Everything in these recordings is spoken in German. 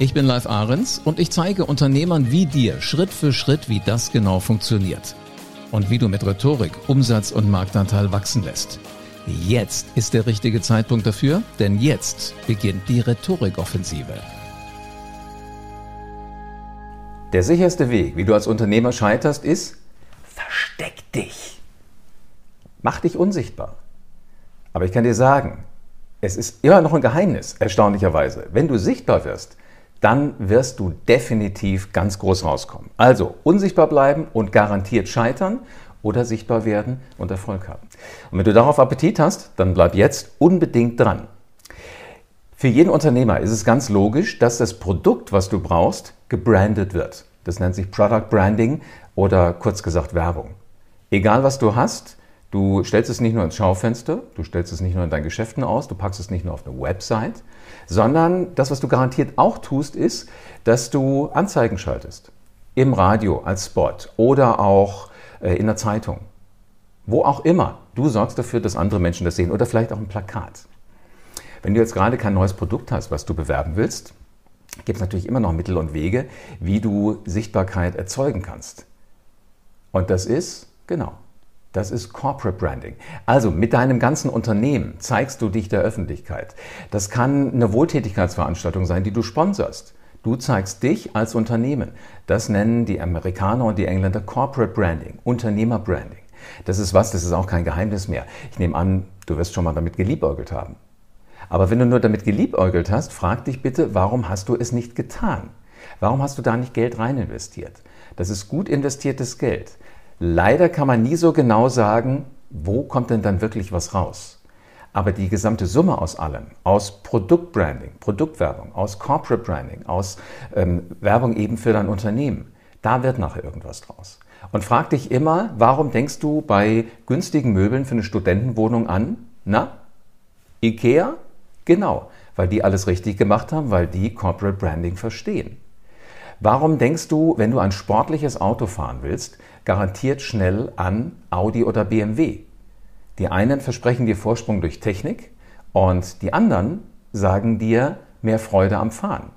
Ich bin Live Ahrens und ich zeige Unternehmern wie dir Schritt für Schritt, wie das genau funktioniert. Und wie du mit Rhetorik Umsatz und Marktanteil wachsen lässt. Jetzt ist der richtige Zeitpunkt dafür, denn jetzt beginnt die Rhetorikoffensive. Der sicherste Weg, wie du als Unternehmer scheiterst, ist, versteck dich. Mach dich unsichtbar. Aber ich kann dir sagen, es ist immer noch ein Geheimnis, erstaunlicherweise. Wenn du sichtbar wirst, dann wirst du definitiv ganz groß rauskommen. Also unsichtbar bleiben und garantiert scheitern oder sichtbar werden und Erfolg haben. Und wenn du darauf Appetit hast, dann bleib jetzt unbedingt dran. Für jeden Unternehmer ist es ganz logisch, dass das Produkt, was du brauchst, gebrandet wird. Das nennt sich Product Branding oder kurz gesagt Werbung. Egal was du hast, Du stellst es nicht nur ins Schaufenster, du stellst es nicht nur in deinen Geschäften aus, du packst es nicht nur auf eine Website, sondern das, was du garantiert auch tust, ist, dass du Anzeigen schaltest. Im Radio als Spot oder auch äh, in der Zeitung. Wo auch immer. Du sorgst dafür, dass andere Menschen das sehen oder vielleicht auch ein Plakat. Wenn du jetzt gerade kein neues Produkt hast, was du bewerben willst, gibt es natürlich immer noch Mittel und Wege, wie du Sichtbarkeit erzeugen kannst. Und das ist, genau, das ist Corporate Branding. Also mit deinem ganzen Unternehmen zeigst du dich der Öffentlichkeit. Das kann eine Wohltätigkeitsveranstaltung sein, die du sponsorst. Du zeigst dich als Unternehmen. Das nennen die Amerikaner und die Engländer Corporate Branding, Unternehmer Branding. Das ist was, das ist auch kein Geheimnis mehr. Ich nehme an, du wirst schon mal damit geliebäugelt haben. Aber wenn du nur damit geliebäugelt hast, frag dich bitte, warum hast du es nicht getan? Warum hast du da nicht Geld rein investiert? Das ist gut investiertes Geld. Leider kann man nie so genau sagen, wo kommt denn dann wirklich was raus. Aber die gesamte Summe aus allem, aus Produktbranding, Produktwerbung, aus Corporate Branding, aus ähm, Werbung eben für dein Unternehmen, da wird nachher irgendwas draus. Und frag dich immer, warum denkst du bei günstigen Möbeln für eine Studentenwohnung an? Na? Ikea? Genau, weil die alles richtig gemacht haben, weil die Corporate Branding verstehen. Warum denkst du, wenn du ein sportliches Auto fahren willst, garantiert schnell an Audi oder BMW? Die einen versprechen dir Vorsprung durch Technik und die anderen sagen dir mehr Freude am Fahren.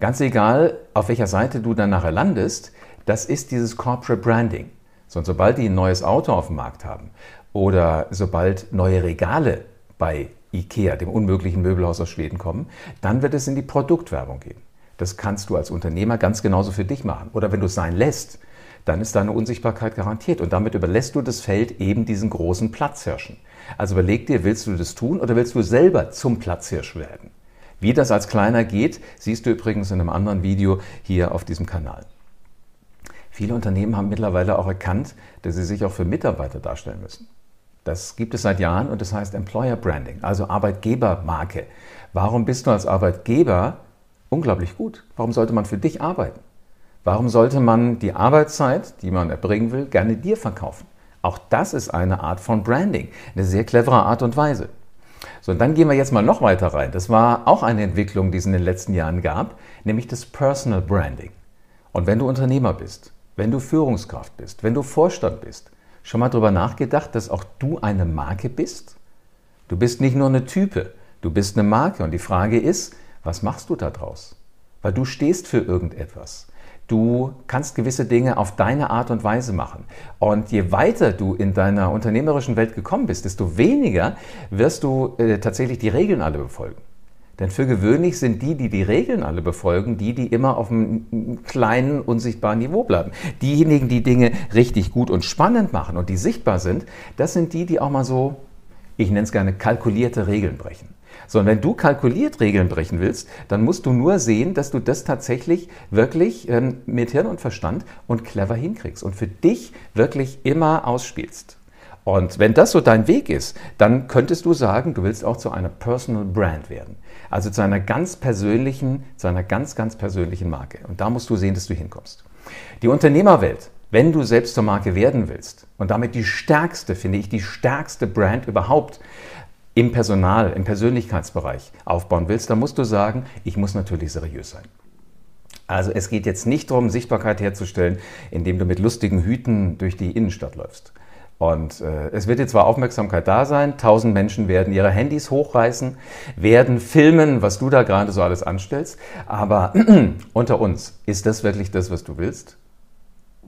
Ganz egal, auf welcher Seite du dann nachher landest, das ist dieses Corporate Branding. So, und sobald die ein neues Auto auf dem Markt haben oder sobald neue Regale bei IKEA, dem unmöglichen Möbelhaus aus Schweden, kommen, dann wird es in die Produktwerbung gehen. Das kannst du als Unternehmer ganz genauso für dich machen. Oder wenn du es sein lässt, dann ist deine Unsichtbarkeit garantiert. Und damit überlässt du das Feld eben diesen großen Platzhirschen. Also überleg dir, willst du das tun oder willst du selber zum Platzhirsch werden? Wie das als Kleiner geht, siehst du übrigens in einem anderen Video hier auf diesem Kanal. Viele Unternehmen haben mittlerweile auch erkannt, dass sie sich auch für Mitarbeiter darstellen müssen. Das gibt es seit Jahren und das heißt Employer Branding, also Arbeitgebermarke. Warum bist du als Arbeitgeber unglaublich gut. Warum sollte man für dich arbeiten? Warum sollte man die Arbeitszeit, die man erbringen will, gerne dir verkaufen? Auch das ist eine Art von Branding, eine sehr clevere Art und Weise. So, und dann gehen wir jetzt mal noch weiter rein. Das war auch eine Entwicklung, die es in den letzten Jahren gab, nämlich das Personal Branding. Und wenn du Unternehmer bist, wenn du Führungskraft bist, wenn du Vorstand bist, schon mal darüber nachgedacht, dass auch du eine Marke bist? Du bist nicht nur eine Type, du bist eine Marke. Und die Frage ist, was machst du da draus? Weil du stehst für irgendetwas. Du kannst gewisse Dinge auf deine Art und Weise machen. Und je weiter du in deiner unternehmerischen Welt gekommen bist, desto weniger wirst du äh, tatsächlich die Regeln alle befolgen. Denn für gewöhnlich sind die, die die Regeln alle befolgen, die, die immer auf einem kleinen, unsichtbaren Niveau bleiben. Diejenigen, die Dinge richtig gut und spannend machen und die sichtbar sind, das sind die, die auch mal so, ich nenne es gerne, kalkulierte Regeln brechen. So, und wenn du kalkuliert Regeln brechen willst, dann musst du nur sehen, dass du das tatsächlich wirklich ähm, mit Hirn und Verstand und clever hinkriegst und für dich wirklich immer ausspielst. Und wenn das so dein Weg ist, dann könntest du sagen, du willst auch zu einer Personal Brand werden. Also zu einer ganz persönlichen, zu einer ganz, ganz persönlichen Marke. Und da musst du sehen, dass du hinkommst. Die Unternehmerwelt, wenn du selbst zur Marke werden willst und damit die stärkste, finde ich, die stärkste Brand überhaupt im Personal, im Persönlichkeitsbereich aufbauen willst, dann musst du sagen, ich muss natürlich seriös sein. Also es geht jetzt nicht darum, Sichtbarkeit herzustellen, indem du mit lustigen Hüten durch die Innenstadt läufst. Und äh, es wird jetzt zwar Aufmerksamkeit da sein, tausend Menschen werden ihre Handys hochreißen, werden filmen, was du da gerade so alles anstellst, aber unter uns, ist das wirklich das, was du willst?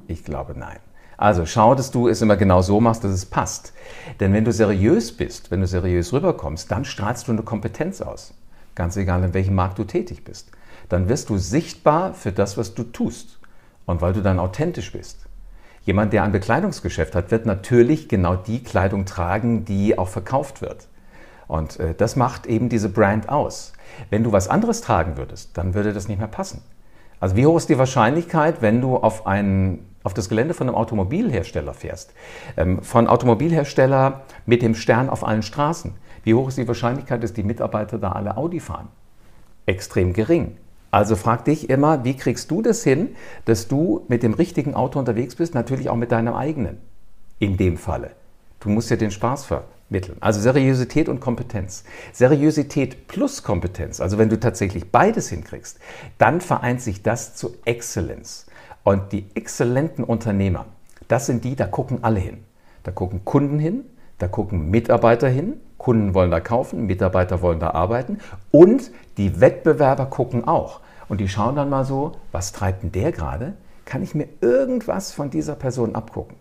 Ich glaube nein. Also schau, dass du es immer genau so machst, dass es passt. Denn wenn du seriös bist, wenn du seriös rüberkommst, dann strahlst du eine Kompetenz aus. Ganz egal, in welchem Markt du tätig bist. Dann wirst du sichtbar für das, was du tust. Und weil du dann authentisch bist. Jemand, der ein Bekleidungsgeschäft hat, wird natürlich genau die Kleidung tragen, die auch verkauft wird. Und äh, das macht eben diese Brand aus. Wenn du was anderes tragen würdest, dann würde das nicht mehr passen. Also wie hoch ist die Wahrscheinlichkeit, wenn du auf, einen, auf das Gelände von einem Automobilhersteller fährst? Ähm, von Automobilhersteller mit dem Stern auf allen Straßen. Wie hoch ist die Wahrscheinlichkeit, dass die Mitarbeiter da alle Audi fahren? Extrem gering. Also frag dich immer, wie kriegst du das hin, dass du mit dem richtigen Auto unterwegs bist, natürlich auch mit deinem eigenen. In dem Falle. Du musst ja den Spaß vermitteln. Also Seriosität und Kompetenz. Seriosität plus Kompetenz, also wenn du tatsächlich beides hinkriegst, dann vereint sich das zu Exzellenz. Und die exzellenten Unternehmer, das sind die, da gucken alle hin. Da gucken Kunden hin, da gucken Mitarbeiter hin, Kunden wollen da kaufen, Mitarbeiter wollen da arbeiten und die Wettbewerber gucken auch. Und die schauen dann mal so, was treibt denn der gerade? Kann ich mir irgendwas von dieser Person abgucken?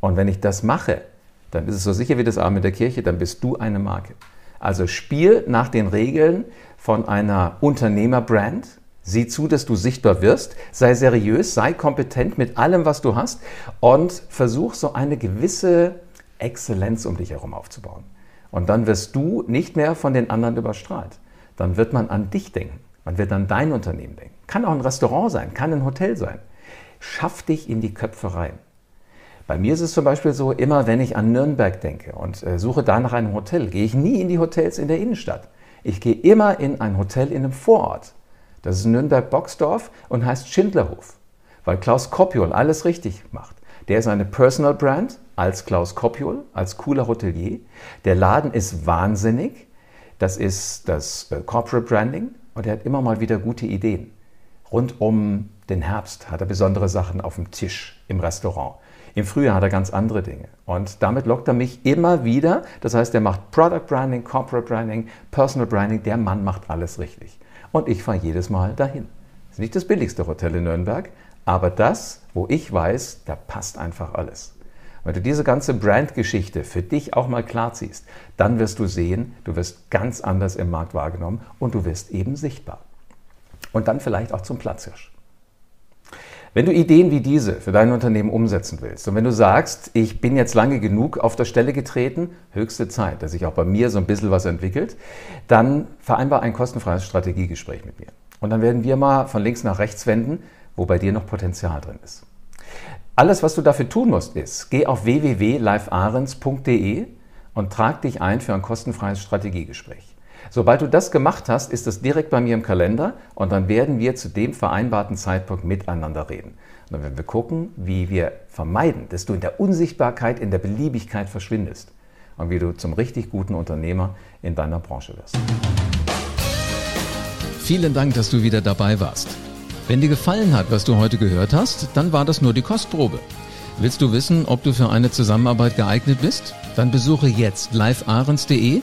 Und wenn ich das mache, dann ist es so sicher wie das Arm in der Kirche, dann bist du eine Marke. Also spiel nach den Regeln von einer Unternehmerbrand. Sieh zu, dass du sichtbar wirst. Sei seriös, sei kompetent mit allem, was du hast und versuch so eine gewisse Exzellenz um dich herum aufzubauen. Und dann wirst du nicht mehr von den anderen überstrahlt. Dann wird man an dich denken. Man wird an dein Unternehmen denken. Kann auch ein Restaurant sein, kann ein Hotel sein. Schaff dich in die Köpfe rein. Bei mir ist es zum Beispiel so, immer wenn ich an Nürnberg denke und äh, suche da nach einem Hotel, gehe ich nie in die Hotels in der Innenstadt. Ich gehe immer in ein Hotel in einem Vorort. Das ist Nürnberg-Boxdorf und heißt Schindlerhof, weil Klaus Koppiol alles richtig macht. Der ist eine Personal Brand als Klaus Koppiol, als cooler Hotelier. Der Laden ist wahnsinnig. Das ist das äh, Corporate Branding und er hat immer mal wieder gute Ideen. Rund um den Herbst hat er besondere Sachen auf dem Tisch im Restaurant. Im Frühjahr hat er ganz andere Dinge. Und damit lockt er mich immer wieder. Das heißt, er macht Product Branding, Corporate Branding, Personal Branding. Der Mann macht alles richtig. Und ich fahre jedes Mal dahin. Das ist nicht das billigste Hotel in Nürnberg, aber das, wo ich weiß, da passt einfach alles. Wenn du diese ganze Brandgeschichte für dich auch mal klar ziehst, dann wirst du sehen, du wirst ganz anders im Markt wahrgenommen und du wirst eben sichtbar. Und dann vielleicht auch zum Platzhirsch. Wenn du Ideen wie diese für dein Unternehmen umsetzen willst und wenn du sagst, ich bin jetzt lange genug auf der Stelle getreten, höchste Zeit, dass sich auch bei mir so ein bisschen was entwickelt, dann vereinbar ein kostenfreies Strategiegespräch mit mir. Und dann werden wir mal von links nach rechts wenden, wo bei dir noch Potenzial drin ist. Alles, was du dafür tun musst, ist, geh auf www.livearens.de und trag dich ein für ein kostenfreies Strategiegespräch. Sobald du das gemacht hast, ist das direkt bei mir im Kalender und dann werden wir zu dem vereinbarten Zeitpunkt miteinander reden. Und dann werden wir gucken, wie wir vermeiden, dass du in der Unsichtbarkeit, in der Beliebigkeit verschwindest und wie du zum richtig guten Unternehmer in deiner Branche wirst. Vielen Dank, dass du wieder dabei warst. Wenn dir gefallen hat, was du heute gehört hast, dann war das nur die Kostprobe. Willst du wissen, ob du für eine Zusammenarbeit geeignet bist? Dann besuche jetzt livearens.de